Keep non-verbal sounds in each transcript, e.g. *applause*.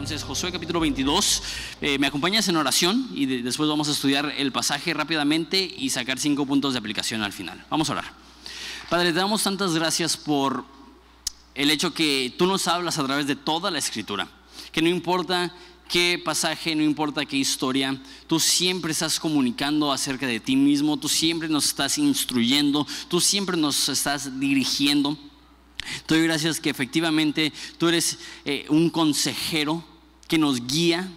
Entonces, Josué capítulo 22, eh, me acompañas en oración y de- después vamos a estudiar el pasaje rápidamente y sacar cinco puntos de aplicación al final. Vamos a orar. Padre, te damos tantas gracias por el hecho que tú nos hablas a través de toda la escritura, que no importa qué pasaje, no importa qué historia, tú siempre estás comunicando acerca de ti mismo, tú siempre nos estás instruyendo, tú siempre nos estás dirigiendo. Te doy gracias que efectivamente tú eres eh, un consejero que nos guía,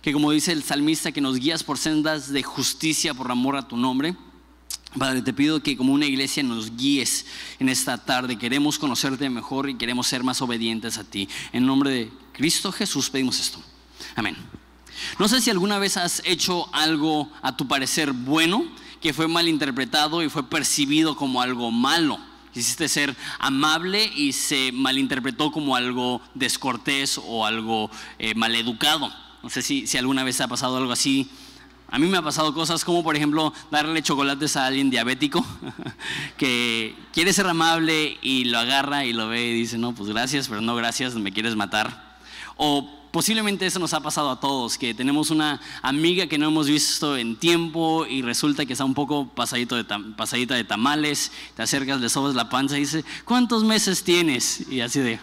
que como dice el salmista, que nos guías por sendas de justicia por amor a tu nombre. Padre, te pido que como una iglesia nos guíes en esta tarde. Queremos conocerte mejor y queremos ser más obedientes a ti. En nombre de Cristo Jesús pedimos esto. Amén. No sé si alguna vez has hecho algo a tu parecer bueno que fue mal interpretado y fue percibido como algo malo. Quisiste ser amable y se malinterpretó como algo descortés o algo eh, maleducado. No sé si, si alguna vez ha pasado algo así. A mí me ha pasado cosas como, por ejemplo, darle chocolates a alguien diabético *laughs* que quiere ser amable y lo agarra y lo ve y dice, no, pues gracias, pero no gracias, me quieres matar. O posiblemente eso nos ha pasado a todos, que tenemos una amiga que no hemos visto en tiempo y resulta que está un poco pasadito de pasadita de tamales, te acercas, le sobas la panza y dice, ¿cuántos meses tienes? Y así de,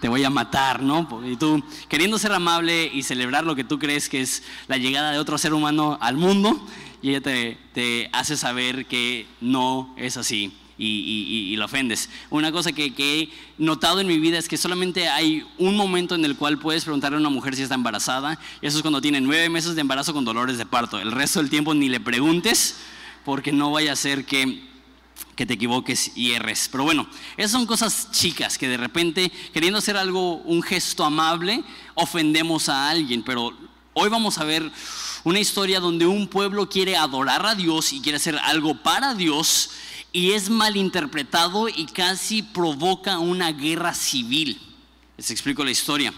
te voy a matar, ¿no? Y tú, queriendo ser amable y celebrar lo que tú crees que es la llegada de otro ser humano al mundo, y ella te, te hace saber que no es así y, y- lo ofendes. Una cosa que, que he notado en mi vida es que solamente hay un momento en el cual puedes preguntarle a una mujer si está embarazada, y eso es cuando tiene nueve meses de embarazo con dolores de parto. El resto del tiempo ni le preguntes, porque no vaya a ser que que te equivoques y erres. Pero bueno, esas son cosas chicas que de repente, queriendo hacer algo, un gesto amable, ofendemos a alguien. Pero hoy vamos a ver una historia donde un pueblo quiere adorar a Dios y quiere hacer algo para Dios y es malinterpretado y casi provoca una guerra civil. Les explico la historia.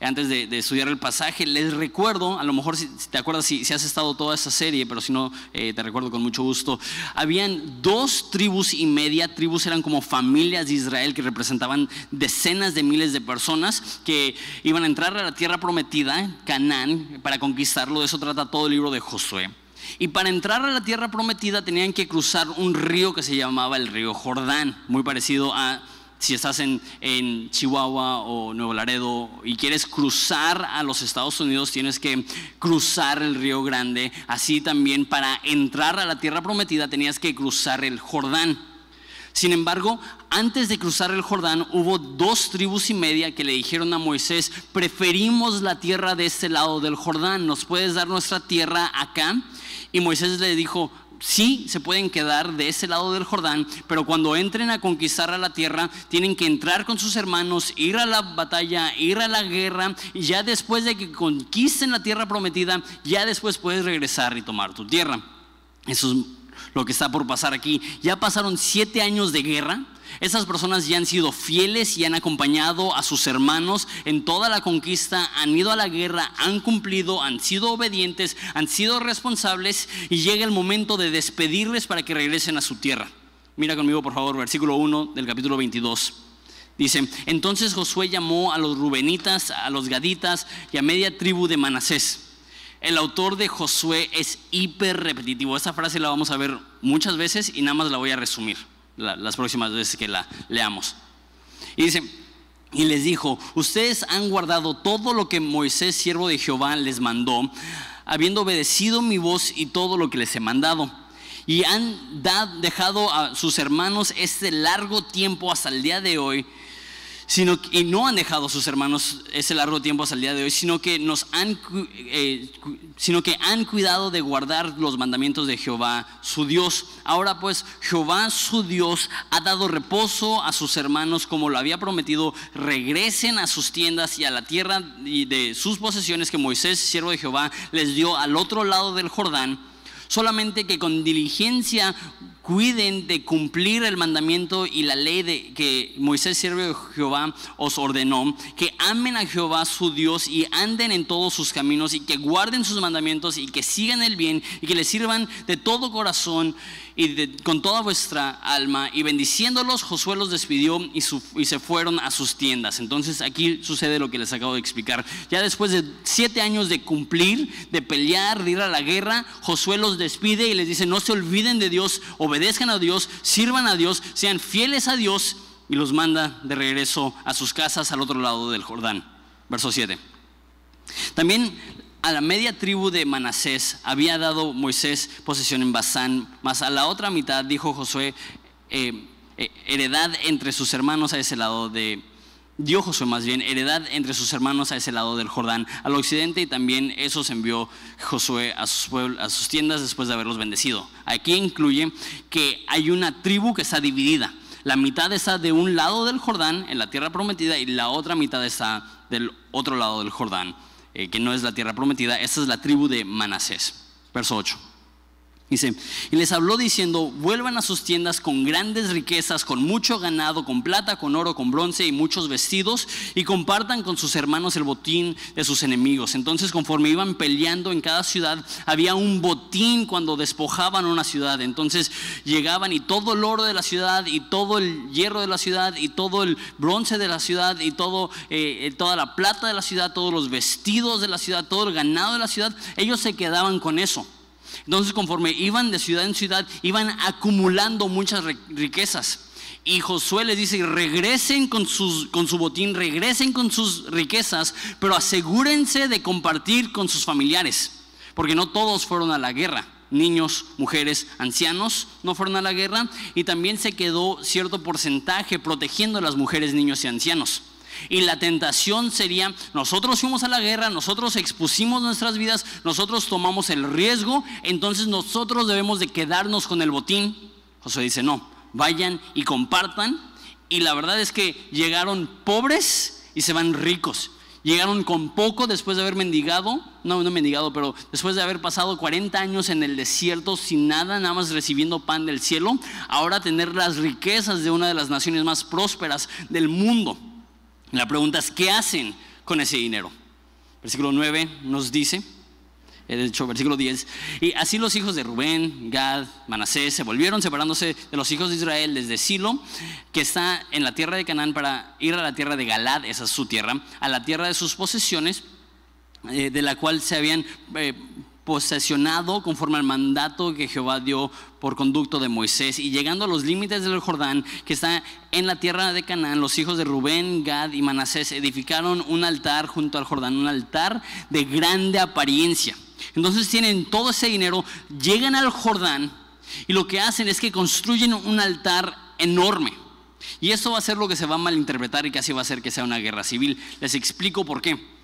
Antes de, estudiar el pasaje, les recuerdo, a lo mejor si, si te acuerdas si, si has estado toda esa serie, pero si no, eh, te recuerdo con mucho gusto. Habían dos tribus y media, tribus eran como familias de Israel que representaban decenas de miles de personas que iban a entrar a la tierra prometida, Canaán, para conquistarlo. De eso trata todo el libro de Josué. Y para entrar a la tierra prometida tenían que cruzar un río que se llamaba el río Jordán, muy parecido a si estás en, en Chihuahua o Nuevo Laredo y quieres cruzar a los Estados Unidos, tienes que cruzar el río Grande. Así también para entrar a la tierra prometida tenías que cruzar el Jordán. Sin embargo, antes de cruzar el Jordán, hubo dos tribus y media que le dijeron a Moisés, preferimos la tierra de este lado del Jordán, ¿nos puedes dar nuestra tierra acá? Y Moisés le dijo, sí, se pueden quedar de ese lado del Jordán, pero cuando entren a conquistar a la tierra, tienen que entrar con sus hermanos, ir a la batalla, ir a la guerra, y ya después de que conquisten la tierra prometida, ya después puedes regresar y tomar tu tierra. Eso es lo que está por pasar aquí. Ya pasaron siete años de guerra. Esas personas ya han sido fieles y han acompañado a sus hermanos en toda la conquista, han ido a la guerra, han cumplido, han sido obedientes, han sido responsables y llega el momento de despedirles para que regresen a su tierra. Mira conmigo por favor, versículo 1 del capítulo 22. Dice, entonces Josué llamó a los rubenitas, a los gaditas y a media tribu de Manasés. El autor de Josué es hiper repetitivo. Esta frase la vamos a ver muchas veces y nada más la voy a resumir la- las próximas veces que la leamos. Y dice, y les dijo, ustedes han guardado todo lo que Moisés, siervo de Jehová, les mandó, habiendo obedecido mi voz y todo lo que les he mandado. Y han dejado a sus hermanos este largo tiempo hasta el día de hoy sino y no han dejado a sus hermanos ese largo tiempo hasta el día de hoy, sino que nos han, eh, sino que han cuidado de guardar los mandamientos de Jehová, su Dios. Ahora pues Jehová, su Dios, ha dado reposo a sus hermanos como lo había prometido. Regresen a sus tiendas y a la tierra y de sus posesiones que Moisés, siervo de Jehová, les dio al otro lado del Jordán. Solamente que con diligencia cuiden de cumplir el mandamiento y la ley de que Moisés, siervo de Jehová, os ordenó, que amen a Jehová su Dios y anden en todos sus caminos y que guarden sus mandamientos y que sigan el bien y que le sirvan de todo corazón y con toda vuestra alma. Y bendiciéndolos, Josué los despidió y, y se fueron a sus tiendas. Entonces aquí sucede lo que les acabo de explicar. Ya después de siete años de cumplir, de pelear, de ir a la guerra, Josué los despide y les dice, no se olviden de Dios, obedezcan a Dios, sirvan a Dios, sean fieles a Dios y los manda de regreso a sus casas al otro lado del Jordán. Verso 7. También a la media tribu de Manasés había dado Moisés posesión en Basán, mas a la otra mitad dijo Josué, eh, eh, heredad entre sus hermanos a ese lado de, dio Josué más bien, heredad entre sus hermanos a ese lado del Jordán, al occidente, y también esos envió Josué a sus, a sus tiendas después de haberlos bendecido. Aquí incluye que hay una tribu que está dividida. La mitad está de un lado del Jordán, en la tierra prometida, y la otra mitad está del otro lado del Jordán, eh, que no es la tierra prometida. Esta es la tribu de Manasés. Verso 8. Dice, y les habló diciendo, vuelvan a sus tiendas con grandes riquezas, con mucho ganado, con plata, con oro, con bronce y muchos vestidos, y compartan con sus hermanos el botín de sus enemigos. Entonces, conforme iban peleando en cada ciudad, había un botín cuando despojaban una ciudad. Entonces llegaban y todo el oro de la ciudad, y todo el hierro de la ciudad, y todo el bronce de la ciudad, y todo, eh, eh, toda la plata de la ciudad, todos los vestidos de la ciudad, todo el ganado de la ciudad, ellos se quedaban con eso. Entonces conforme iban de ciudad en ciudad, iban acumulando muchas riquezas. Y Josué les dice, regresen con, con su botín, regresen con sus riquezas, pero asegúrense de compartir con sus familiares, porque no todos fueron a la guerra. Niños, mujeres, ancianos no fueron a la guerra y también se quedó cierto porcentaje protegiendo a las mujeres, niños y ancianos. Y la tentación sería, nosotros fuimos a la guerra, nosotros expusimos nuestras vidas, nosotros tomamos el riesgo, entonces nosotros debemos de quedarnos con el botín. José dice, no, vayan y compartan. Y la verdad es que llegaron pobres y se van ricos. Llegaron con poco después de haber mendigado, no, no mendigado, pero después de haber pasado 40 años en el desierto sin nada, nada más recibiendo pan del cielo, ahora tener las riquezas de una de las naciones más prósperas del mundo. La pregunta es, ¿qué hacen con ese dinero? Versículo 9 nos dice, eh, de hecho, versículo 10, y así los hijos de Rubén, Gad, Manasés se volvieron separándose de los hijos de Israel desde Silo, que está en la tierra de Canaán, para ir a la tierra de Galad, esa es su tierra, a la tierra de sus posesiones, eh, de la cual se habían eh, posesionado conforme al mandato que Jehová dio por conducto de Moisés y llegando a los límites del Jordán que está en la tierra de Canaán, los hijos de Rubén, Gad y Manasés edificaron un altar junto al Jordán, un altar de grande apariencia. Entonces tienen todo ese dinero, llegan al Jordán y lo que hacen es que construyen un altar enorme. Y esto va a ser lo que se va a malinterpretar y casi va a hacer que sea una guerra civil. Les explico por qué.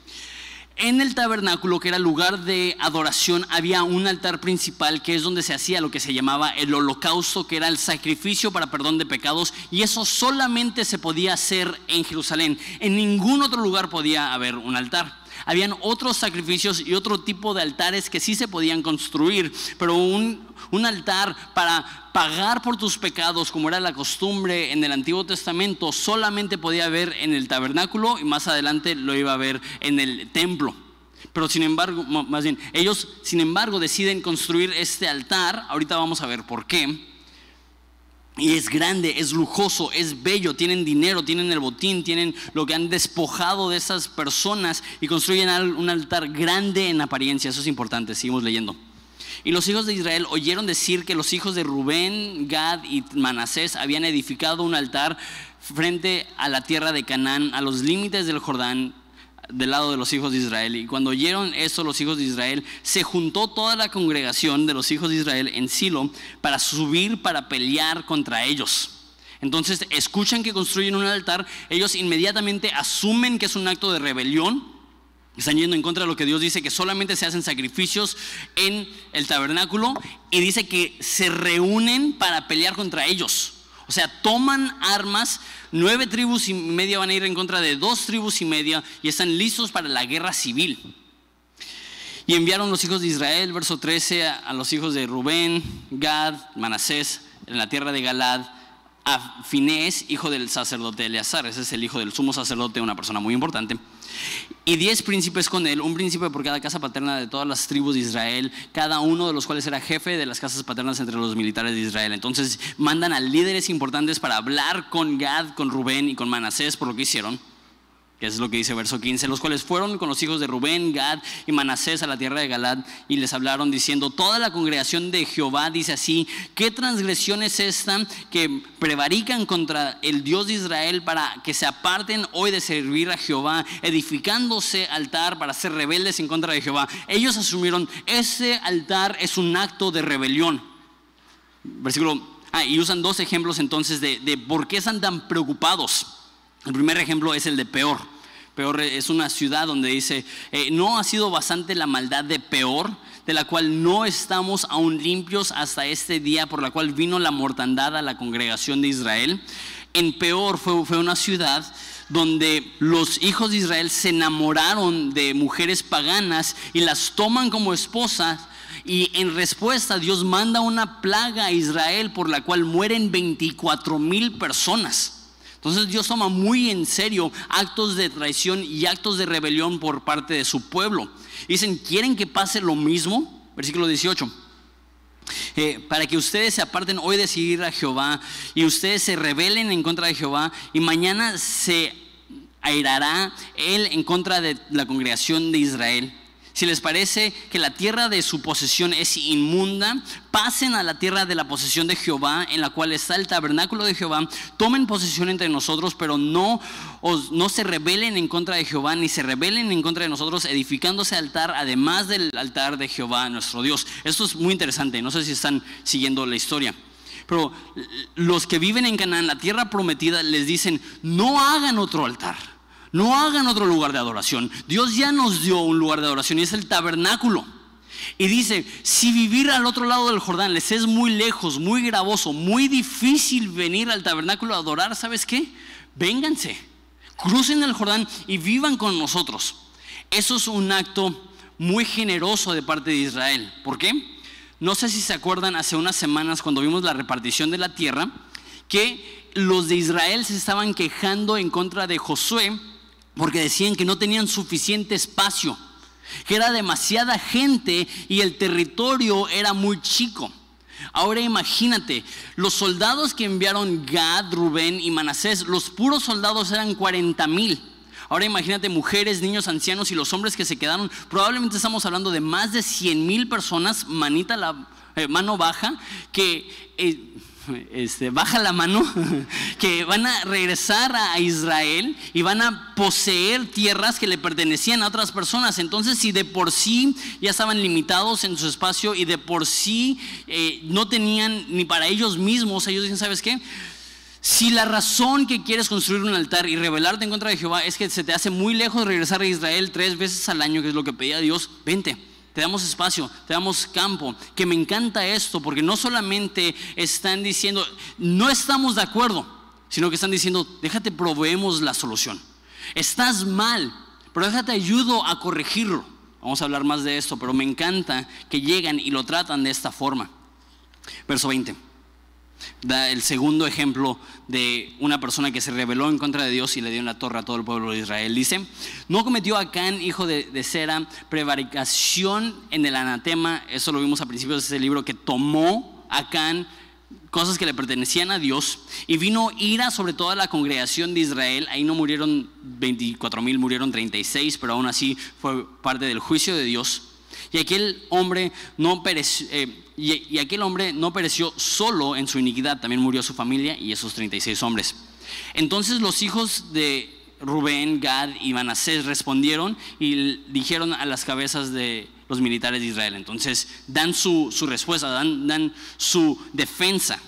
En el tabernáculo, que era lugar de adoración, había un altar principal que es donde se hacía lo que se llamaba el holocausto, que era el sacrificio para perdón de pecados, y eso solamente se podía hacer en Jerusalén. En ningún otro lugar podía haber un altar. Habían otros sacrificios y otro tipo de altares que sí se podían construir, pero un, altar para pagar por tus pecados, como era la costumbre en el Antiguo Testamento, solamente podía haber en el tabernáculo y más adelante lo iba a ver en el templo. Pero sin embargo, más bien, ellos sin embargo deciden construir este altar, ahorita vamos a ver por qué. Y es grande, es lujoso, es bello, tienen dinero, tienen el botín, tienen lo que han despojado de esas personas y construyen un altar grande en apariencia. Eso es importante, seguimos leyendo. Y los hijos de Israel oyeron decir que los hijos de Rubén, Gad y Manasés habían edificado un altar frente a la tierra de Canaán, a los límites del Jordán, del lado de los hijos de Israel. Y cuando oyeron eso los hijos de Israel, se juntó toda la congregación de los hijos de Israel en Silo para subir para pelear contra ellos. Entonces escuchan que construyen un altar, ellos inmediatamente asumen que es un acto de rebelión, están yendo en contra de lo que Dios dice, que solamente se hacen sacrificios en el tabernáculo y dice que se reúnen para pelear contra ellos. O sea, toman armas, nueve tribus y media van a ir en contra de dos tribus y media y están listos para la guerra civil. Y enviaron los hijos de Israel, verso 13, a los hijos de Rubén, Gad, Manasés, en la tierra de Galad a Finés, hijo del sacerdote Eleazar. Ese es el hijo del sumo sacerdote, una persona muy importante. Y diez príncipes con él, un príncipe por cada casa paterna de todas las tribus de Israel, cada uno de los cuales era jefe de las casas paternas entre los militares de Israel. Entonces mandan a líderes importantes para hablar con Gad, con Rubén y con Manasés por lo que hicieron que es lo que dice verso 15, los cuales fueron con los hijos de Rubén, Gad y Manasés a la tierra de Galad y les hablaron diciendo, toda la congregación de Jehová dice así, ¿qué transgresión es esta que prevarican contra el Dios de Israel para que se aparten hoy de servir a Jehová, edificándose altar para ser rebeldes en contra de Jehová? Ellos asumieron, ese altar es un acto de rebelión. Versículo, ah, y usan dos ejemplos entonces de, de por qué están tan preocupados. El primer ejemplo es el de Peor. Peor es una ciudad donde dice, eh, no ha sido bastante la maldad de Peor, de la cual no estamos aún limpios hasta este día, por la cual vino la mortandad a la congregación de Israel. En Peor fue, fue una ciudad donde los hijos de Israel se enamoraron de mujeres paganas y las toman como esposas. Y en respuesta Dios manda una plaga a Israel por la cual mueren 24 mil personas. Entonces Dios toma muy en serio actos de traición y actos de rebelión por parte de su pueblo. Dicen, ¿quieren que pase lo mismo? Versículo 18. Eh, para que ustedes se aparten hoy de seguir a Jehová y ustedes se rebelen en contra de Jehová y mañana se airará él en contra de la congregación de Israel si les parece que la tierra de su posesión es inmunda, pasen a la tierra de la posesión de Jehová, en la cual está el tabernáculo de Jehová, tomen posesión entre nosotros, pero no, no se rebelen en contra de Jehová, ni se rebelen en contra de nosotros, edificándose altar, además del altar de Jehová, nuestro Dios. Esto es muy interesante, no sé si están siguiendo la historia. Pero los que viven en Canaán, la tierra prometida, les dicen, no hagan otro altar no hagan otro lugar de adoración. Dios ya nos dio un lugar de adoración y es el tabernáculo. Y dice, si vivir al otro lado del Jordán les es muy lejos, muy gravoso, muy difícil venir al tabernáculo a adorar, ¿sabes qué? Vénganse, crucen el Jordán y vivan con nosotros. Eso es un acto muy generoso de parte de Israel. ¿Por qué? No sé si se acuerdan hace unas semanas cuando vimos la repartición de la tierra, que los de Israel se estaban quejando en contra de Josué porque decían que no tenían suficiente espacio, que era demasiada gente y el territorio era muy chico. Ahora imagínate, los soldados que enviaron Gad, Rubén y Manasés, los puros soldados eran 40 mil. Ahora imagínate mujeres, niños, ancianos y los hombres que se quedaron. Probablemente estamos hablando de más de 100 mil personas, manita la eh, mano baja, que eh, este, baja la mano, *laughs* que van a regresar a Israel y van a poseer tierras que le pertenecían a otras personas. Entonces, si de por sí ya estaban limitados en su espacio y de por sí eh, no tenían ni para ellos mismos, ellos dicen, ¿sabes qué? Si la razón que quieres construir un altar y rebelarte en contra de Jehová es que se te hace muy lejos regresar a Israel tres veces al año, que es lo que pedía Dios, vente te damos espacio, te damos campo, que me encanta esto, porque no solamente están diciendo, no estamos de acuerdo, sino que están diciendo, déjate, proveemos la solución. Estás mal, pero déjate, ayudo a corregirlo. Vamos a hablar más de esto, pero me encanta que llegan y lo tratan de esta forma. Verso 20 da el segundo ejemplo de una persona que se rebeló en contra de Dios y le dio en la torre a todo el pueblo de Israel. Dice, no cometió Acán, hijo de, de Sera, prevaricación en el anatema, eso lo vimos a principios de ese libro, que tomó Acán cosas que le pertenecían a Dios y vino ira sobre toda la congregación de Israel. Ahí no murieron 24 mil, murieron 36, pero aún así fue parte del juicio de Dios. Y aquel hombre no pereció, eh, y, aquel hombre no pereció solo en su iniquidad, también murió su familia y esos 36 hombres. Entonces los hijos de Rubén, Gad y Manasés respondieron y dijeron a las cabezas de los militares de Israel. Entonces dan su, respuesta, dan, dan su defensa.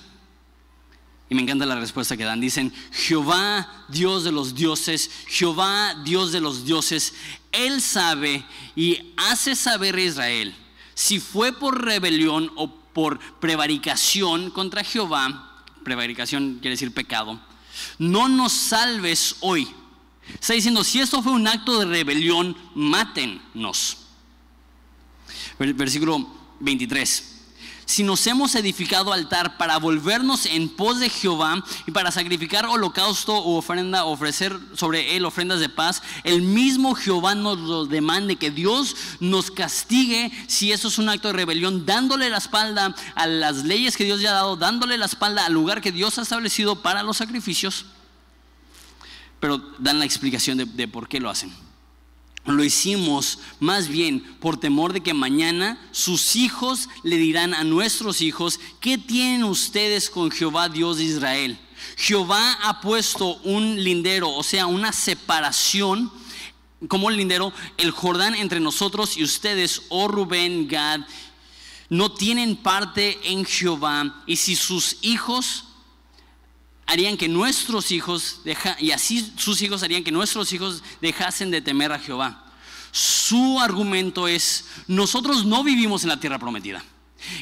Y me encanta la respuesta que dan. Dicen, Jehová, Dios de los dioses, Jehová, Dios de los dioses, Él sabe y hace saber a Israel si fue por rebelión o por prevaricación contra Jehová. Prevaricación quiere decir pecado. No nos salves hoy. Está diciendo, si esto fue un acto de rebelión, mátennos. Versículo 23. Si nos hemos edificado altar para volvernos en pos de Jehová y para sacrificar holocausto u ofrenda, ofrecer sobre él ofrendas de paz, el mismo Jehová nos lo demande, que Dios nos castigue si eso es un acto de rebelión, dándole la espalda a las leyes que Dios ya ha dado, dándole la espalda al lugar que Dios ha establecido para los sacrificios, pero dan la explicación de, de por qué lo hacen lo hicimos más bien por temor de que mañana sus hijos le dirán a nuestros hijos, ¿qué tienen ustedes con Jehová Dios de Israel? Jehová ha puesto un lindero, o sea, una separación, como el lindero, el Jordán entre nosotros y ustedes, oh Rubén, Gad, no tienen parte en Jehová, y si sus hijos harían que nuestros hijos, y así sus hijos harían que nuestros hijos dejasen de temer a Jehová. Su argumento es, nosotros no vivimos en la tierra prometida.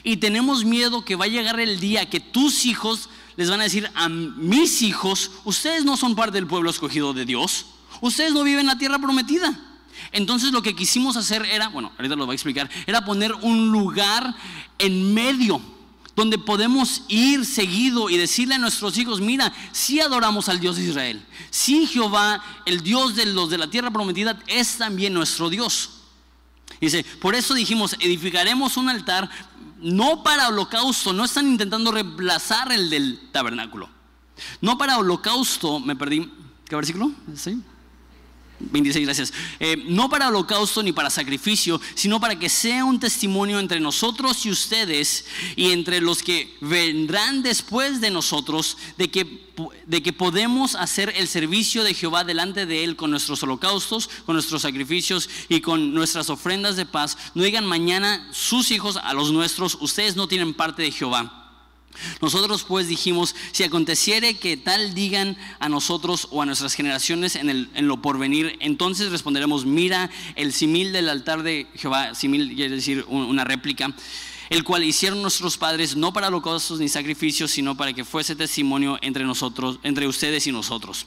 Y tenemos miedo que va a llegar el día que tus hijos les van a decir a mis hijos, ustedes no son parte del pueblo escogido de Dios, ustedes no viven en la tierra prometida. Entonces lo que quisimos hacer era, bueno, ahorita lo voy a explicar, era poner un lugar en medio donde podemos ir seguido y decirle a nuestros hijos, mira, si adoramos al Dios de Israel, si Jehová, el Dios de los de la tierra prometida, es también nuestro Dios. Dice, por eso dijimos, edificaremos un altar no para holocausto, no están intentando reemplazar el del tabernáculo. No para holocausto, me perdí, ¿qué versículo? ¿Sí? 26, gracias. Eh, no para holocausto ni para sacrificio, sino para que sea un testimonio entre nosotros y ustedes y entre los que vendrán después de nosotros de que, de que podemos hacer el servicio de Jehová delante de Él con nuestros holocaustos, con nuestros sacrificios y con nuestras ofrendas de paz. No digan mañana sus hijos a los nuestros, ustedes no tienen parte de Jehová nosotros pues dijimos, si aconteciere que tal digan a nosotros o a nuestras generaciones en, el, en lo porvenir, entonces responderemos, mira el simil del altar de Jehová, simil quiere decir una réplica, el cual hicieron nuestros padres no para holocaustos ni sacrificios, sino para que fuese testimonio entre nosotros, entre ustedes y nosotros.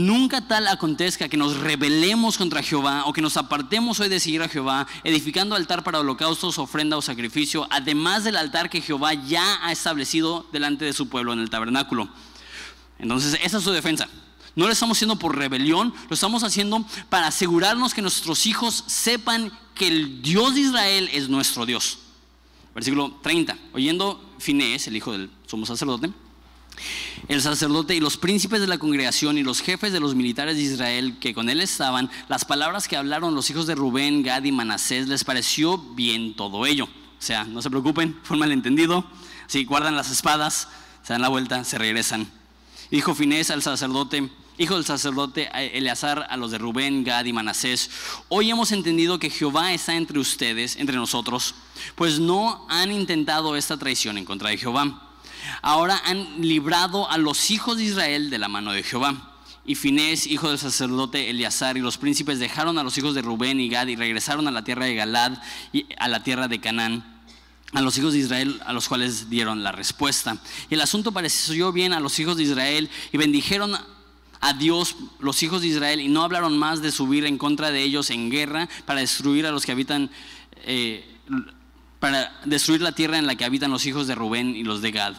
Nunca tal acontezca que nos rebelemos contra Jehová o que nos apartemos hoy de seguir a Jehová, edificando altar para holocaustos, ofrenda o sacrificio, además del altar que Jehová ya ha establecido delante de su pueblo en el tabernáculo. Entonces, esa es su defensa. No lo estamos haciendo por rebelión, lo estamos haciendo para asegurarnos que nuestros hijos sepan que el Dios de Israel es nuestro Dios. Versículo 30. Oyendo Finés, el hijo del sumo sacerdote, el sacerdote y los príncipes de la congregación y los jefes de los militares de Israel que con él estaban, las palabras que hablaron los hijos de Rubén, Gad y Manasés, les pareció bien todo ello. O sea, no se preocupen, fue un malentendido. Si guardan las espadas, se dan la vuelta, se regresan. Dijo Finés al sacerdote, hijo del sacerdote Eleazar, a los de Rubén, Gad y Manasés, hoy hemos entendido que Jehová está entre ustedes, entre nosotros, pues no han intentado esta traición en contra de Jehová ahora han librado a los hijos de Israel de la mano de Jehová. Y Finés, hijo del sacerdote Eleazar, y los príncipes dejaron a los hijos de Rubén y Gad y regresaron a la tierra de Galad y a la tierra de Canaán, a los hijos de Israel, a los cuales dieron la respuesta. Y el asunto pareció bien a los hijos de Israel y bendijeron a Dios los hijos de Israel y no hablaron más de subir en contra de ellos en guerra para destruir a los que habitan, eh, para destruir la tierra en la que habitan los hijos de Rubén y los de Gad.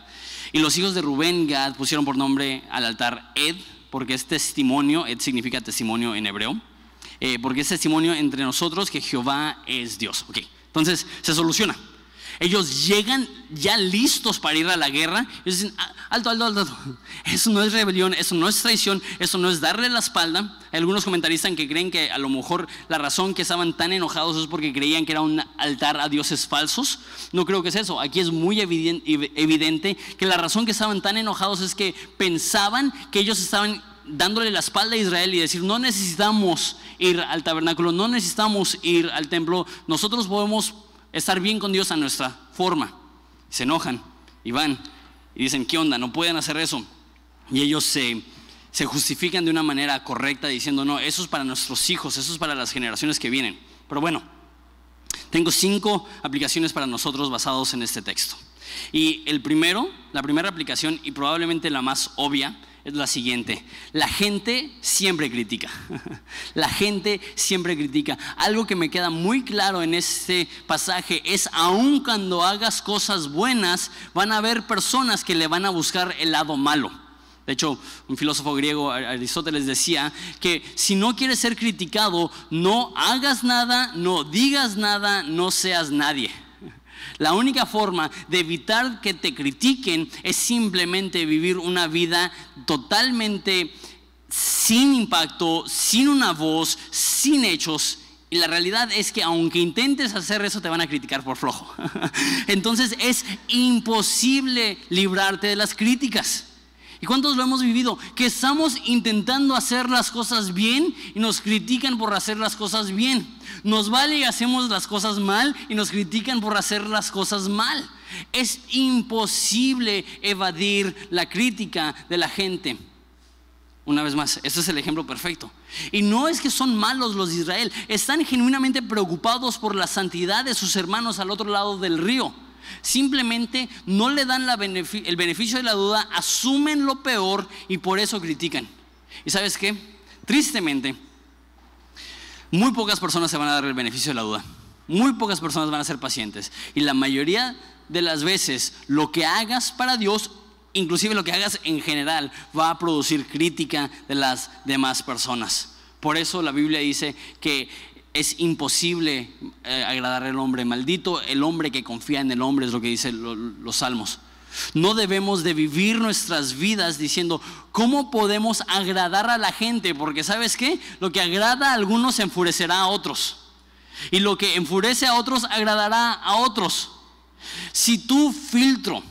Y los hijos de Rubén, Gad, pusieron por nombre al altar Ed, porque es testimonio, Ed significa testimonio en hebreo, eh, porque es testimonio entre nosotros que Jehová es Dios. Ok, entonces se soluciona. Ellos llegan ya listos para ir a la guerra y dicen, ah, alto, alto, alto, eso no es rebelión, eso no es traición, eso no es darle la espalda. Hay algunos comentaristas que creen que a lo mejor la razón que estaban tan enojados es porque creían que era un altar a dioses falsos. No creo que es eso. Aquí es muy evidente que la razón que estaban tan enojados es que pensaban que ellos estaban dándole la espalda a Israel y decir, no necesitamos ir al tabernáculo, no necesitamos ir al templo, nosotros podemos estar bien con Dios a nuestra forma. Se enojan y van y dicen, ¿qué onda? No pueden hacer eso. Y ellos se, se justifican de una manera correcta diciendo, no, eso es para nuestros hijos, eso es para las generaciones que vienen. Pero bueno, tengo cinco aplicaciones para nosotros basados en este texto. Y el primero, la primera aplicación y probablemente la más obvia, es la siguiente. La gente siempre critica. *laughs* La gente siempre critica. Algo que me queda muy claro en este pasaje es, aun cuando hagas cosas buenas, van a haber personas que le van a buscar el lado malo. De hecho, un filósofo griego, Aristóteles, decía que si no quieres ser criticado, no hagas nada, no digas nada, no seas nadie. La única forma de evitar que te critiquen es simplemente vivir una vida totalmente sin impacto, sin una voz, sin hechos. Y la realidad es que aunque intentes hacer eso, te van a criticar por flojo. *laughs* Entonces es imposible librarte de las críticas. ¿Y cuántos lo hemos vivido? Que estamos intentando hacer las cosas bien y nos critican por hacer las cosas bien. Nos vale y hacemos las cosas mal y nos critican por hacer las cosas mal. Es imposible evadir la crítica de la gente. Una vez más, este es el ejemplo perfecto. Y no es que son malos los de Israel, están genuinamente preocupados por la santidad de sus hermanos al otro lado del río. Simplemente no le dan el beneficio de la duda, asumen lo peor y por eso critican. ¿Y sabes qué? Tristemente, muy pocas personas se van a dar el beneficio de la duda. Muy pocas personas van a ser pacientes. Y la mayoría de las veces lo que hagas para Dios, inclusive lo que hagas en general, va a producir crítica de las demás personas. Por eso la Biblia dice que es imposible eh, agradar al hombre. Maldito el hombre que confía en el hombre, es lo que dicen los salmos. No debemos de vivir nuestras vidas diciendo, ¿cómo podemos agradar a la gente? Porque sabes qué? Lo que agrada a algunos enfurecerá a otros. Y lo que enfurece a otros agradará a otros. Si tu filtro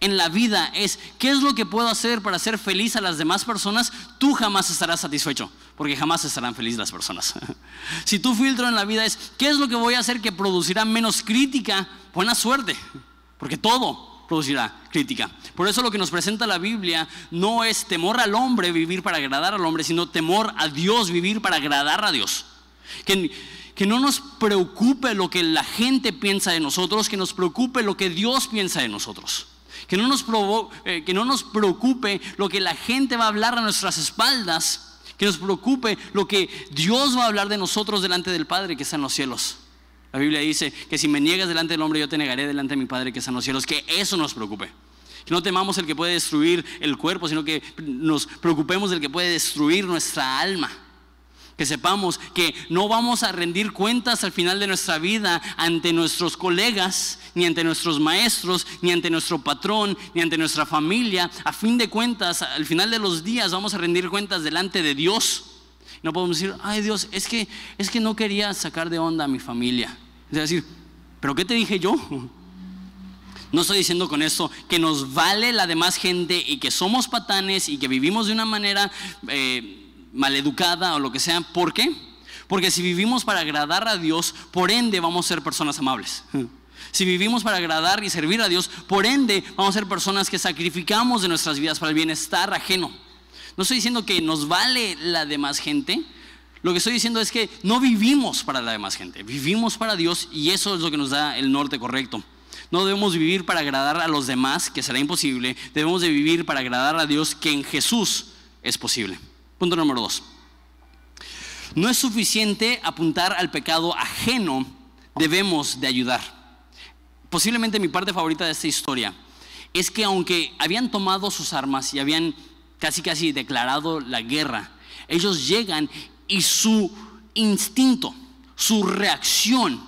en la vida es, ¿qué es lo que puedo hacer para hacer feliz a las demás personas? Tú jamás estarás satisfecho porque jamás estarán felices las personas. si tu filtro en la vida es, ¿qué es lo que voy a hacer que producirá menos crítica? Buena suerte, porque todo producirá crítica. Por eso lo que nos presenta la Biblia no es temor al hombre vivir para agradar al hombre, sino temor a Dios vivir para agradar a Dios. Que, que no nos preocupe lo que la gente piensa de nosotros, que nos preocupe lo que Dios piensa de nosotros. Que no nos, eh, que no nos preocupe lo que la gente va a hablar a nuestras espaldas, que nos preocupe lo que Dios va a hablar de nosotros delante del Padre que está en los cielos. La Biblia dice que si me niegas delante del hombre, yo te negaré delante de mi Padre que está en los cielos. Que eso nos preocupe. Que no temamos el que puede destruir el cuerpo, sino que nos preocupemos del que puede destruir nuestra alma que sepamos que no vamos a rendir cuentas al final de nuestra vida ante nuestros colegas, ni ante nuestros maestros, ni ante nuestro patrón, ni ante nuestra familia. A fin de cuentas, al final de los días vamos a rendir cuentas delante de Dios. No podemos decir, ay Dios, es que, es que no quería sacar de onda a mi familia. Es decir, ¿pero qué te dije yo? No estoy diciendo con esto que nos vale la demás gente y que somos patanes y que vivimos de una manera... Eh, maleducada o lo que sea. ¿Por qué? Porque si vivimos para agradar a Dios, por ende vamos a ser personas amables. *laughs* Si vivimos para agradar y servir a Dios, por ende vamos a ser personas que sacrificamos de nuestras vidas para el bienestar ajeno. No estoy diciendo que nos vale la demás gente. Lo que estoy diciendo es que no vivimos para la demás gente, vivimos para Dios y eso es lo que nos da el norte correcto. No debemos vivir para agradar a los demás, que será imposible. Debemos de vivir para agradar a Dios, que en Jesús es posible. Punto número dos. No es suficiente apuntar al pecado ajeno, debemos de ayudar. Posiblemente mi parte favorita de esta historia es que aunque habían tomado sus armas y habían casi casi declarado la guerra, ellos llegan y su instinto, su reacción,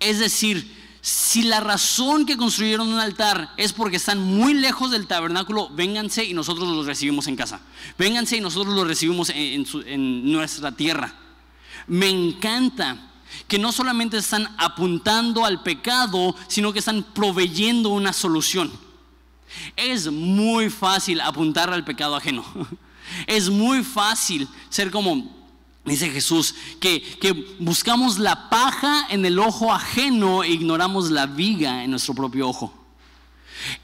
es decir, si la razón que construyeron un altar es porque están muy lejos del tabernáculo, vénganse y nosotros los recibimos en casa. Vénganse y nosotros los recibimos en, nuestra tierra. Me encanta que no solamente están apuntando al pecado, sino que están proveyendo una solución. Es muy fácil apuntar al pecado ajeno. *laughs* Es muy fácil ser como Dice Jesús que, buscamos la paja en el ojo ajeno e ignoramos la viga en nuestro propio ojo.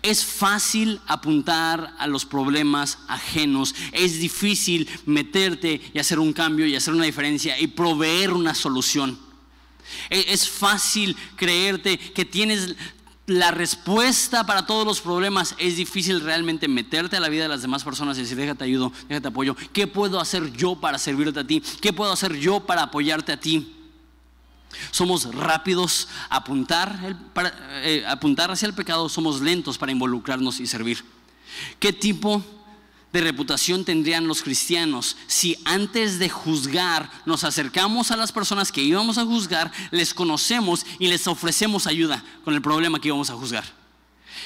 Es fácil apuntar a los problemas ajenos, es difícil meterte y hacer un cambio y hacer una diferencia y proveer una solución. E, es fácil creerte que tienes la respuesta para todos los problemas es difícil realmente meterte a la vida de las demás personas y decir, déjate ayudo, déjate apoyo. ¿Qué puedo hacer yo para servirte a ti? ¿Qué puedo hacer yo para apoyarte a ti? Somos rápidos a apuntar, para, eh, apuntar hacia el pecado, somos lentos para involucrarnos y servir. ¿Qué tipo de reputación tendrían los cristianos si antes de juzgar nos acercamos a las personas que íbamos a juzgar, les conocemos y les ofrecemos ayuda con el problema que íbamos a juzgar?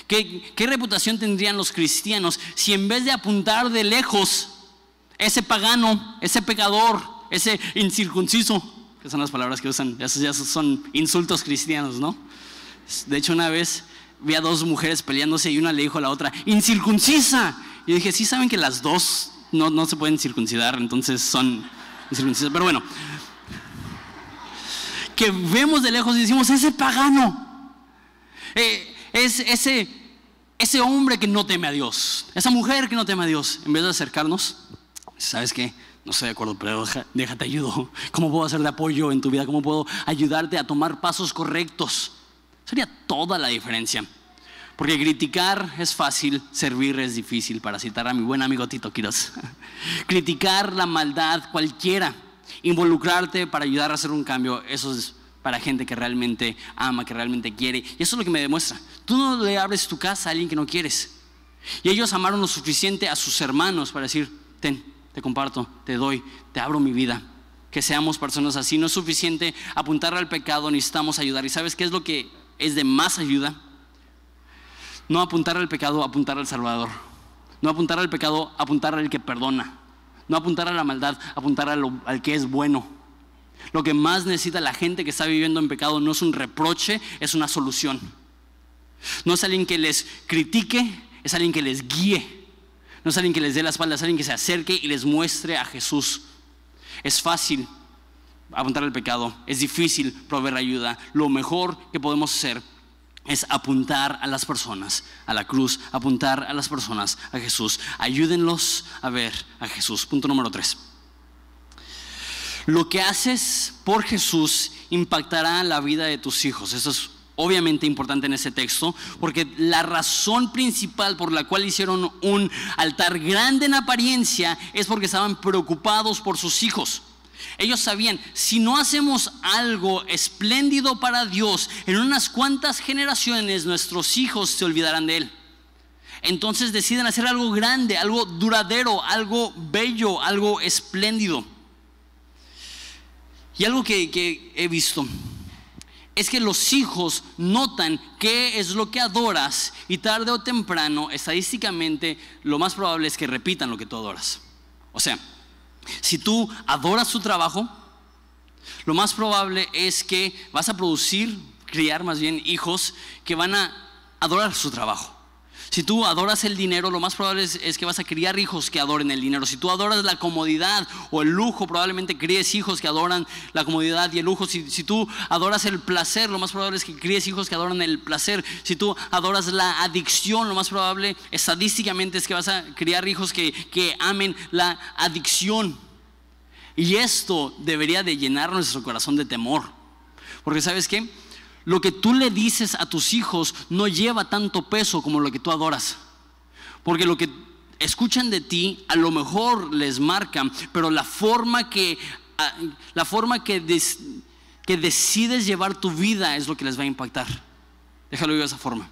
¿Qué, reputación tendrían los cristianos si en vez de apuntar de lejos ese pagano, ese pecador, ese incircunciso, que son las palabras que usan, esos ya son insultos cristianos, ¿no? De hecho, una vez vi a dos mujeres peleándose y una le dijo a la otra, incircuncisa. Y dije, sí saben que las dos no, no se pueden circuncidar, entonces son incircuncisas. Pero bueno, que vemos de lejos y decimos, ese pagano, eh, es ese, ese hombre que no teme a Dios, esa mujer que no teme a Dios, en vez de acercarnos, ¿sabes qué? No estoy de acuerdo, pero déjate ayudo. ¿Cómo puedo hacer de apoyo en tu vida? ¿Cómo puedo ayudarte a tomar pasos correctos? Sería toda la diferencia. Porque criticar es fácil, servir es difícil, para citar a mi buen amigo Tito Quiroz. *laughs* criticar la maldad cualquiera, involucrarte para ayudar a hacer un cambio, eso es para gente que realmente ama, que realmente quiere. Y eso es lo que me demuestra. Tú no le abres tu casa a alguien que no quieres. Y ellos amaron lo suficiente a sus hermanos para decir, ten, te comparto, te doy, te abro mi vida. Que seamos personas así. No es suficiente apuntar al pecado, necesitamos ayudar. ¿Y sabes qué es lo que es de más ayuda? No apuntar al pecado, apuntar al Salvador. No apuntar al pecado, apuntar al que perdona. No apuntar a la maldad, apuntar al que es bueno. Lo que más necesita la gente que está viviendo en pecado no es un reproche, es una solución. No es alguien que les critique, es alguien que les guíe. No es alguien que les dé la espalda, es alguien que se acerque y les muestre a Jesús. Es fácil apuntar al pecado, es difícil proveer ayuda. Lo mejor que podemos hacer es apuntar a las personas a la cruz, apuntar a las personas a Jesús. Ayúdenlos a ver a Jesús. Punto número tres. Lo que haces por Jesús impactará la vida de tus hijos. Eso es obviamente importante en ese texto, porque la razón principal por la cual hicieron un altar grande en apariencia es porque estaban preocupados por sus hijos. Ellos sabían, si no hacemos algo espléndido para Dios, en unas cuantas generaciones nuestros hijos se olvidarán de Él. Entonces deciden hacer algo grande, algo duradero, algo bello, algo espléndido. Y algo que, he visto es que los hijos notan qué es lo que adoras y tarde o temprano, estadísticamente, lo más probable es que repitan lo que tú adoras. O sea, si tú adoras tu trabajo, lo más probable es que vas a producir, criar más bien hijos que van a adorar su trabajo. Si tú adoras el dinero, lo más probable es, que vas a criar hijos que adoren el dinero. Si tú adoras la comodidad o el lujo, probablemente críes hijos que adoran la comodidad y el lujo. Si, tú adoras el placer, lo más probable es que críes hijos que adoran el placer. Si tú adoras la adicción, lo más probable estadísticamente es que vas a criar hijos que, que amen la adicción. Y esto debería de llenar nuestro corazón de temor. Porque sabes qué? Lo que tú le dices a tus hijos no lleva tanto peso como lo que tú adoras. Porque lo que escuchan de ti a lo mejor les marca, pero la forma que, ah, la forma que, que decides llevar tu vida es lo que les va a impactar. Déjalo de esa forma.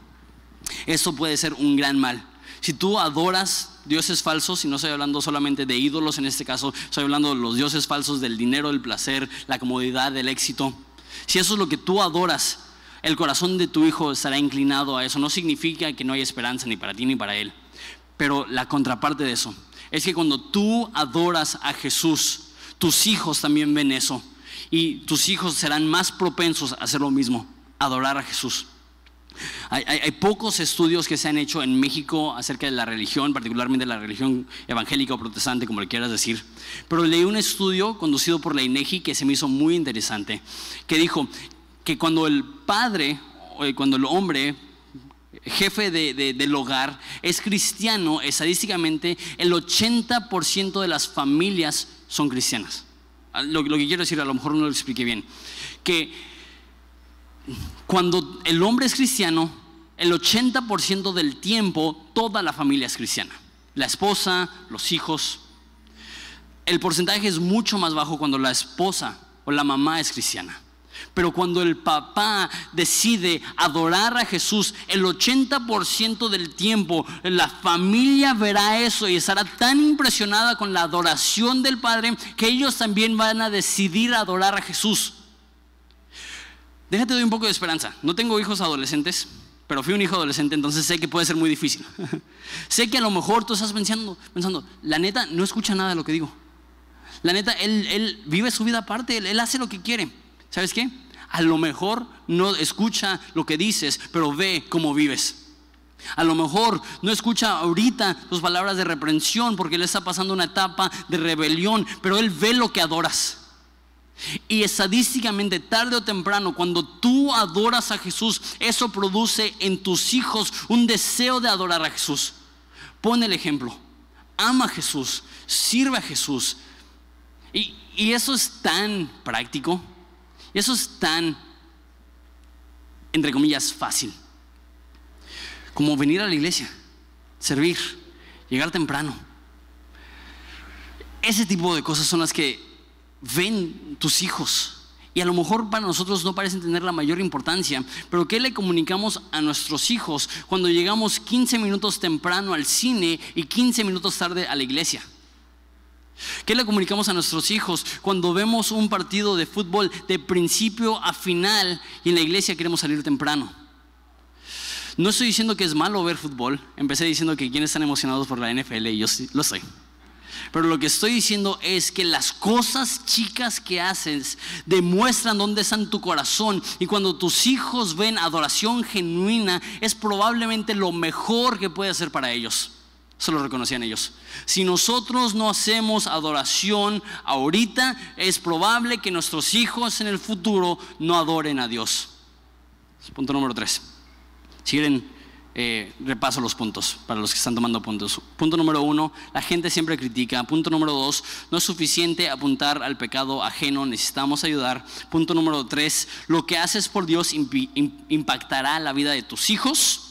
Eso puede ser un gran mal. Si tú adoras dioses falsos, y no estoy hablando solamente de ídolos en este caso, estoy hablando de los dioses falsos del dinero, del placer, la comodidad, del éxito. Si eso es lo que tú adoras, el corazón de tu hijo estará inclinado a eso. No significa que no hay esperanza ni para ti ni para él. Pero la contraparte de eso es que cuando tú adoras a Jesús, tus hijos también ven eso. Y tus hijos serán más propensos a hacer lo mismo, adorar a Jesús. Hay, pocos estudios que se han hecho en México acerca de la religión, particularmente la religión evangélica o protestante, como le quieras decir. Pero leí un estudio conducido por la INEGI que se me hizo muy interesante, que dijo que cuando el padre, cuando el hombre, jefe del hogar, es cristiano, estadísticamente el 80% de las familias son cristianas. Ah, lo, lo, que quiero decir, a lo mejor no lo expliqué bien, que cuando el hombre es cristiano, el 80% del tiempo toda la familia es cristiana. La esposa, los hijos. El porcentaje es mucho más bajo cuando la esposa o la mamá es cristiana. Pero cuando el papá decide adorar a Jesús, el 80% del tiempo la familia verá eso y estará tan impresionada con la adoración del Padre que ellos también van a decidir adorar a Jesús. Déjate de un poco de esperanza. No tengo hijos adolescentes, pero fui un hijo adolescente, entonces sé que puede ser muy difícil. *laughs* sé que a lo mejor tú estás pensando, pensando, la neta no escucha nada de lo que digo. La neta, él, vive su vida aparte, él hace lo que quiere. ¿Sabes qué? A lo mejor no escucha lo que dices, pero ve cómo vives. A lo mejor no escucha ahorita tus palabras de reprensión porque le está pasando una etapa de rebelión, pero él ve lo que adoras. Y estadísticamente, tarde o temprano, cuando tú adoras a Jesús, eso produce en tus hijos un deseo de adorar a Jesús. Pon el ejemplo. Ama a Jesús, sirve a Jesús. Y, y eso es tan práctico. Eso es tan, entre comillas, fácil. Como venir a la iglesia, servir, llegar temprano. Ese tipo de cosas son las que ven tus hijos. Y a lo mejor para nosotros no parecen tener la mayor importancia, pero ¿qué le comunicamos a nuestros hijos cuando llegamos 15 minutos temprano al cine y 15 minutos tarde a la iglesia? ¿Qué le comunicamos a nuestros hijos cuando vemos un partido de fútbol de principio a final y en la iglesia queremos salir temprano? No estoy diciendo que es malo ver fútbol. Empecé diciendo que quienes están emocionados por la NFL y yo lo sé. Pero lo que estoy diciendo es que las cosas chicas que haces demuestran dónde está tu corazón. Y cuando tus hijos ven adoración genuina, es probablemente lo mejor que puede hacer para ellos. Eso lo reconocían ellos. Si nosotros no hacemos adoración ahorita, es probable que nuestros hijos en el futuro no adoren a Dios. Punto número tres. Si quieren, eh, repaso los puntos para los que están tomando puntos. Punto número uno, la gente siempre critica. Punto número dos, no es suficiente apuntar al pecado ajeno, necesitamos ayudar. Punto número tres, lo que haces por Dios impactará la vida de tus hijos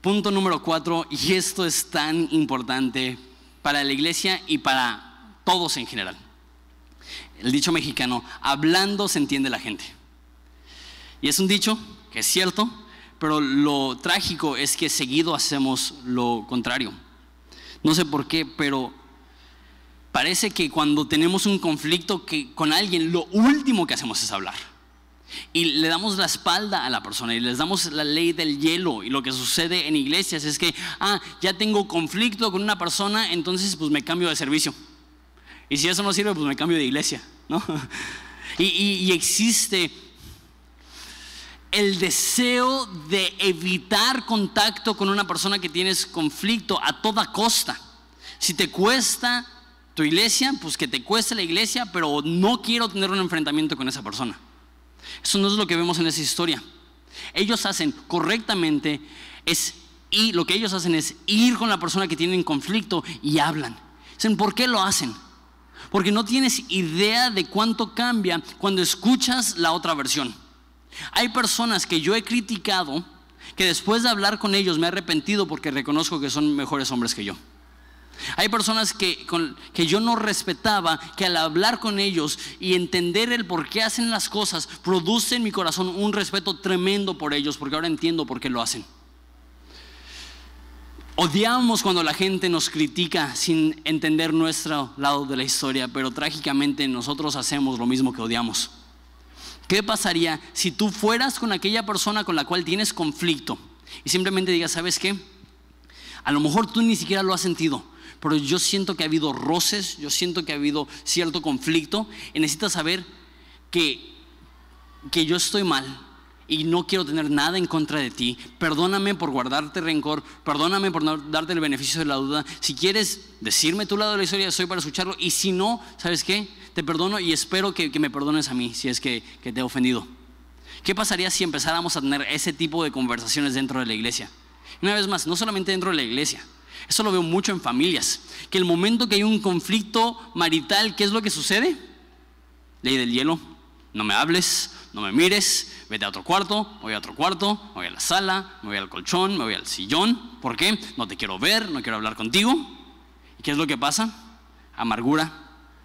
Punto número cuatro, y esto es tan importante para la iglesia y para todos en general. El dicho mexicano, hablando se entiende la gente. Y es un dicho que es cierto, pero lo trágico es que seguido hacemos lo contrario. No sé por qué, pero parece que cuando tenemos un conflicto que, con alguien, lo último que hacemos es hablar. Y le damos la espalda a la persona y les damos la ley del hielo. Y lo que sucede en iglesias es que, ah, ya tengo conflicto con una persona, entonces pues me cambio de servicio. Y si eso no sirve, pues me cambio de iglesia, ¿no? *laughs* Y, existe el deseo de evitar contacto con una persona que tienes conflicto a toda costa. Si te cuesta tu iglesia, pues que te cueste la iglesia, pero no quiero tener un enfrentamiento con esa persona. Eso no es lo que vemos en esa historia. Ellos hacen correctamente es y lo que ellos hacen es ir con la persona que tienen conflicto y hablan. Dicen, ¿por qué lo hacen? Porque no tienes idea de cuánto cambia cuando escuchas la otra versión. Hay personas que yo he criticado que después de hablar con ellos me he arrepentido porque reconozco que son mejores hombres que yo. Hay personas que, que yo no respetaba, que al hablar con ellos y entender el por qué hacen las cosas, produce en mi corazón un respeto tremendo por ellos, porque ahora entiendo por qué lo hacen. Odiamos cuando la gente nos critica sin entender nuestro lado de la historia, pero trágicamente nosotros hacemos lo mismo que odiamos. ¿Qué pasaría si tú fueras con aquella persona con la cual tienes conflicto y simplemente digas, ¿sabes qué? A lo mejor tú ni siquiera lo has sentido, pero yo siento que ha habido roces, yo siento que ha habido cierto conflicto y necesitas saber que, que yo estoy mal y no quiero tener nada en contra de ti. Perdóname por guardarte rencor, perdóname por no darte el beneficio de la duda. Si quieres decirme tu lado de la historia, soy para escucharlo y si no, ¿sabes qué? Te perdono y espero que, que me perdones a mí si es que, que te he ofendido. ¿Qué pasaría si empezáramos a tener ese tipo de conversaciones dentro de la iglesia? Una vez más, no solamente dentro de la iglesia, eso lo veo mucho en familias. Que el momento que hay un conflicto marital, ¿qué es lo que sucede? Ley del hielo. No me hables, no me mires, vete a otro cuarto, voy a otro cuarto, voy a la sala, me voy al colchón, me voy al sillón. ¿Por qué? No te quiero ver, no quiero hablar contigo. ¿Y qué es lo que pasa? Amargura,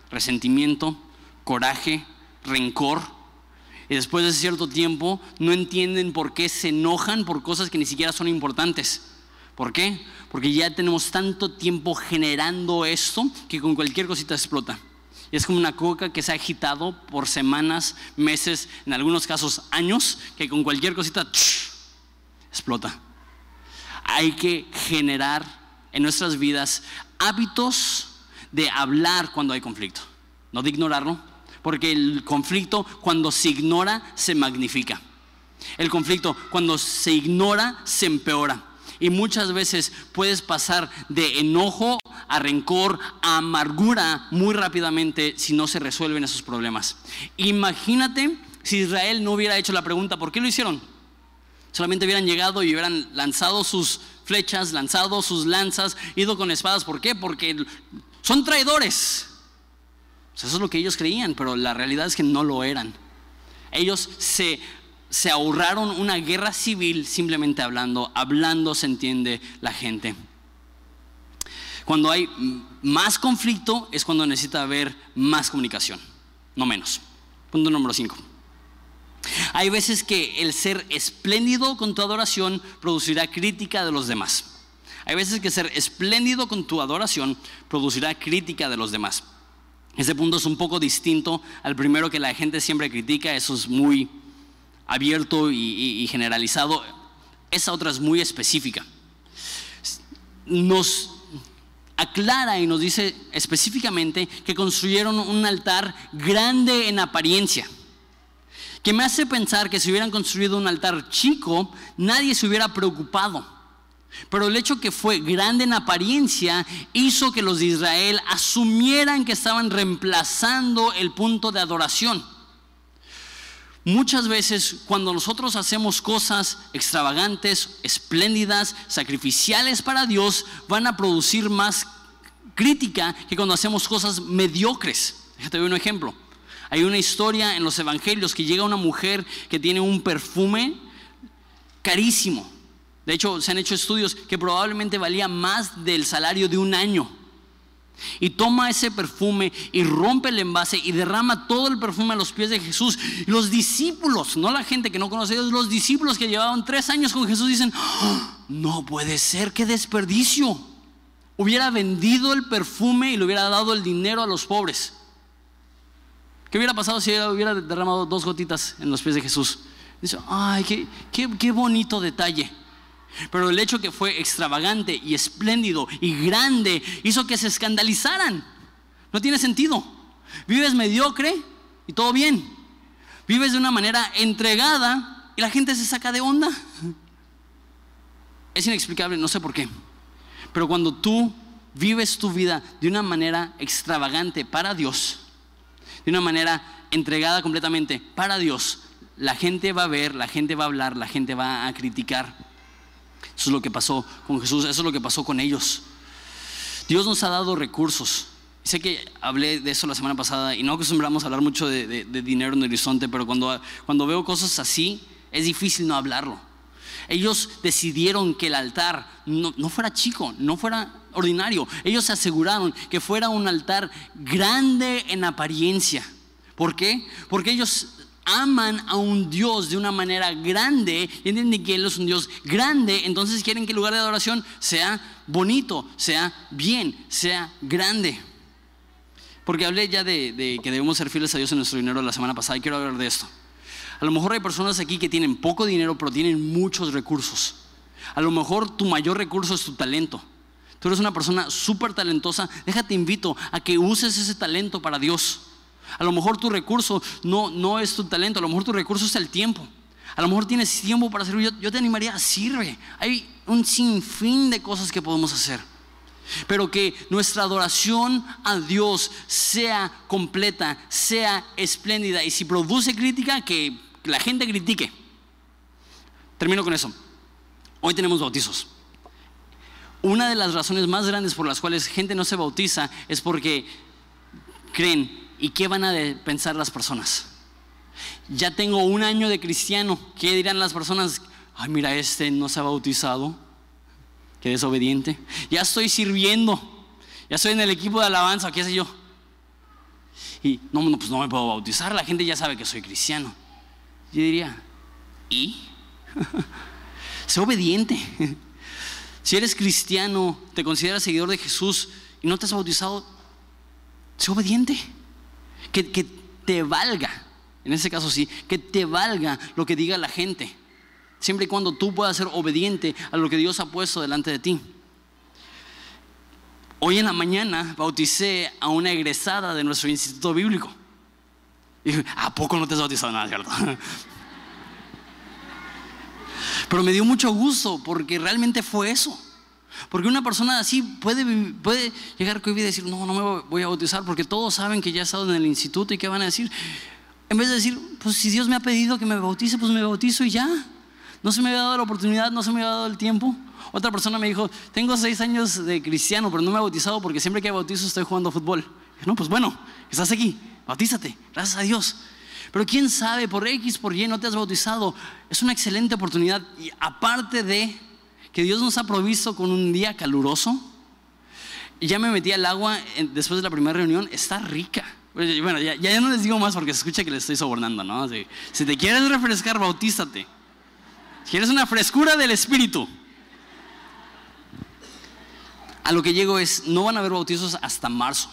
resentimiento, coraje, rencor. Y después de cierto tiempo no entienden por qué se enojan por cosas que ni siquiera son importantes. ¿Por qué? Porque ya tenemos tanto tiempo generando esto que con cualquier cosita explota. Es como una coca que se ha agitado por semanas, meses, en algunos casos años, que con cualquier cosita explota. Hay que generar en nuestras vidas hábitos de hablar cuando hay conflicto, no de ignorarlo, porque el conflicto cuando se ignora se magnifica. El conflicto cuando se ignora se empeora. Y muchas veces puedes pasar de enojo a rencor, a amargura muy rápidamente si no se resuelven esos problemas. Imagínate si Israel no hubiera hecho la pregunta, ¿por qué lo hicieron? Solamente hubieran llegado y hubieran lanzado sus flechas, lanzado sus lanzas, ido con espadas. ¿Por qué? Porque son traidores. eso es lo que ellos creían, pero la realidad es que no lo eran. Ellos se se ahorraron una guerra civil simplemente hablando. Hablando se entiende la gente. Cuando hay más conflicto es cuando necesita haber más comunicación, no menos. Punto número 5. Hay veces que el ser espléndido con tu adoración producirá crítica de los demás. Hay veces que ser espléndido con tu adoración producirá crítica de los demás. Ese punto es un poco distinto al primero que la gente siempre critica, eso es muy abierto y, generalizado. Esa otra es muy específica. Nos aclara y nos dice específicamente que construyeron un altar grande en apariencia. Que me hace pensar que si hubieran construido un altar chico, nadie se hubiera preocupado. Pero el hecho que fue grande en apariencia hizo que los de Israel asumieran que estaban reemplazando el punto de adoración. Muchas veces cuando nosotros hacemos cosas extravagantes, espléndidas, sacrificiales para Dios, van a producir más crítica que cuando hacemos cosas mediocres. Déjate ver un ejemplo. Hay una historia en los evangelios que llega una mujer que tiene un perfume carísimo. De hecho, se han hecho estudios que probablemente valía más del salario de un año. Y toma ese perfume y rompe el envase y derrama todo el perfume a los pies de Jesús. Los discípulos, no la gente que no conoce a Dios, los discípulos que llevaban tres años con Jesús dicen, ¡Ah! no puede ser, qué desperdicio. Hubiera vendido el perfume y le hubiera dado el dinero a los pobres. ¿Qué hubiera pasado si hubiera derramado dos gotitas en los pies de Jesús? Dice, ay, qué, qué, qué bonito detalle. Pero el hecho que fue extravagante y espléndido y grande hizo que se escandalizaran. No tiene sentido. Vives mediocre y todo bien. Vives de una manera entregada y la gente se saca de onda. Es inexplicable, no sé por qué. Pero cuando tú vives tu vida de una manera extravagante para Dios, de una manera entregada completamente para Dios, la gente va a ver, la gente va a hablar, la gente va a criticar. Eso es lo que pasó con Jesús, eso es lo que pasó con ellos. Dios nos ha dado recursos. Sé que hablé de eso la semana pasada y no acostumbramos a hablar mucho de, dinero en el horizonte, pero cuando, cuando veo cosas así, es difícil no hablarlo. Ellos decidieron que el altar no, no, fuera chico, no fuera ordinario. Ellos se aseguraron que fuera un altar grande en apariencia. ¿Por qué? Porque ellos aman a un Dios de una manera grande y entienden que Él es un Dios grande, entonces quieren que el lugar de adoración sea bonito, sea bien, sea grande. Porque hablé ya de, que debemos ser fieles a Dios en nuestro dinero la semana pasada y quiero hablar de esto. A lo mejor hay personas aquí que tienen poco dinero pero tienen muchos recursos. A lo mejor tu mayor recurso es tu talento. Tú eres una persona súper talentosa, déjate invito a que uses ese talento para Dios. A lo mejor tu recurso no, no es tu talento, a lo mejor tu recurso es el tiempo. A lo mejor tienes tiempo para servir. Yo, yo te animaría, sirve. Hay un sinfín de cosas que podemos hacer. Pero que nuestra adoración a Dios sea completa, sea espléndida. Y si produce crítica, que la gente critique. Termino con eso. Hoy tenemos bautizos. Una de las razones más grandes por las cuales gente no se bautiza es porque creen ¿Y qué van a pensar las personas? Ya tengo un año de cristiano. ¿Qué dirán las personas? Ay, mira, este no se ha bautizado. Qué desobediente. Ya estoy sirviendo. Ya estoy en el equipo de alabanza, qué sé yo. Y no, no, pues no me puedo bautizar. La gente ya sabe que soy cristiano. Yo diría, ¿y? *laughs* sé obediente. *laughs* Si eres cristiano, te consideras seguidor de Jesús y no te has bautizado, sé obediente. Que, que te valga, en ese caso sí, que te valga lo que diga la gente. Siempre y cuando tú puedas ser obediente a lo que Dios ha puesto delante de ti. Hoy en la mañana bauticé a una egresada de nuestro instituto bíblico. Dije, ¿a poco no te has bautizado nada, cierto? *laughs* Pero me dio mucho gusto porque realmente fue eso. Porque una persona así puede, puede llegar con vida y decir, no, no me voy a bautizar porque todos saben que ya he estado en el instituto y qué van a decir. En vez de decir, pues si Dios me ha pedido que me bautice, pues me bautizo y ya. No se me había dado la oportunidad, no se me había dado el tiempo. Otra persona me dijo, tengo seis años de cristiano, pero no me he bautizado porque siempre que bautizo estoy jugando fútbol. no, pues bueno, estás aquí, bautízate, gracias a Dios. Pero quién sabe, por X, por Y no te has bautizado. Es una excelente oportunidad. Y aparte de que Dios nos ha provisto con un día caluroso, ya me metí al agua después de la primera reunión, está rica. Bueno, ya, no les digo más porque se escucha que les estoy sobornando, ¿no? Si, si te quieres refrescar, bautízate. Si quieres una frescura del espíritu. A lo que llego es, no van a haber bautizos hasta marzo.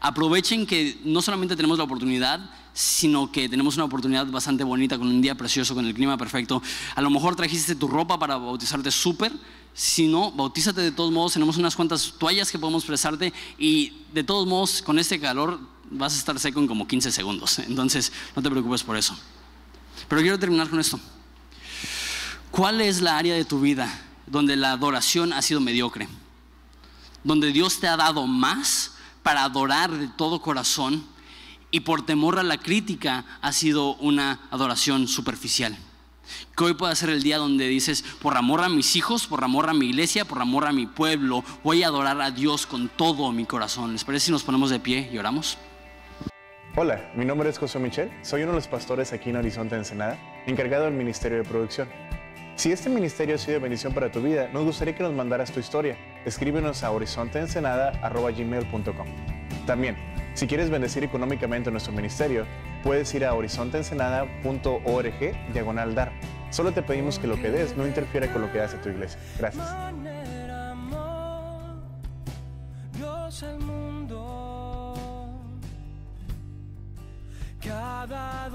Aprovechen que no solamente tenemos la oportunidad, sino que tenemos una oportunidad bastante bonita con un día precioso, con el clima perfecto. A lo mejor trajiste tu ropa para bautizarte súper, si no, bautízate de todos modos, tenemos unas cuantas toallas que podemos prestarte y de todos modos con este calor vas a estar seco en como 15 segundos, entonces no te preocupes por eso. Pero quiero terminar con esto. ¿Cuál es la área de tu vida donde la adoración ha sido mediocre? Donde Dios te ha dado más para adorar de todo corazón y por temor a la crítica ha sido una adoración superficial. Que hoy pueda ser el día donde dices, por amor a mis hijos, por amor a mi iglesia, por amor a mi pueblo, voy a adorar a Dios con todo mi corazón. ¿Les parece si nos ponemos de pie y oramos? Hola, mi nombre es José Michel, soy uno de los pastores aquí en Horizonte Ensenada, encargado del Ministerio de Producción. Si este ministerio ha sido de bendición para tu vida, nos gustaría que nos mandaras tu historia. Escríbenos a horizonteensenada.gmail.com También, si quieres bendecir económicamente nuestro ministerio, puedes ir a horizonteensenada.org diagonal dar. Solo te pedimos que lo que des no interfiera con lo que hace tu iglesia. Gracias.